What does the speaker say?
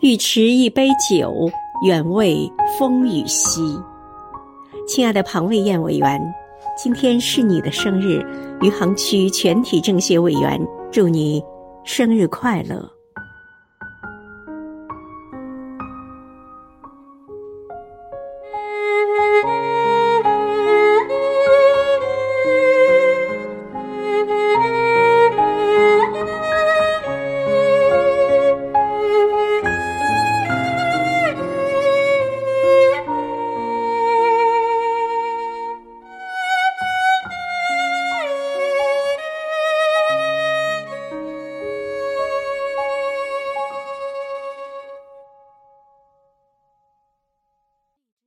欲持一杯酒，远慰风雨夕。亲爱的庞卫燕委员，今天是你的生日，余杭区全体政协委员祝你生日快乐。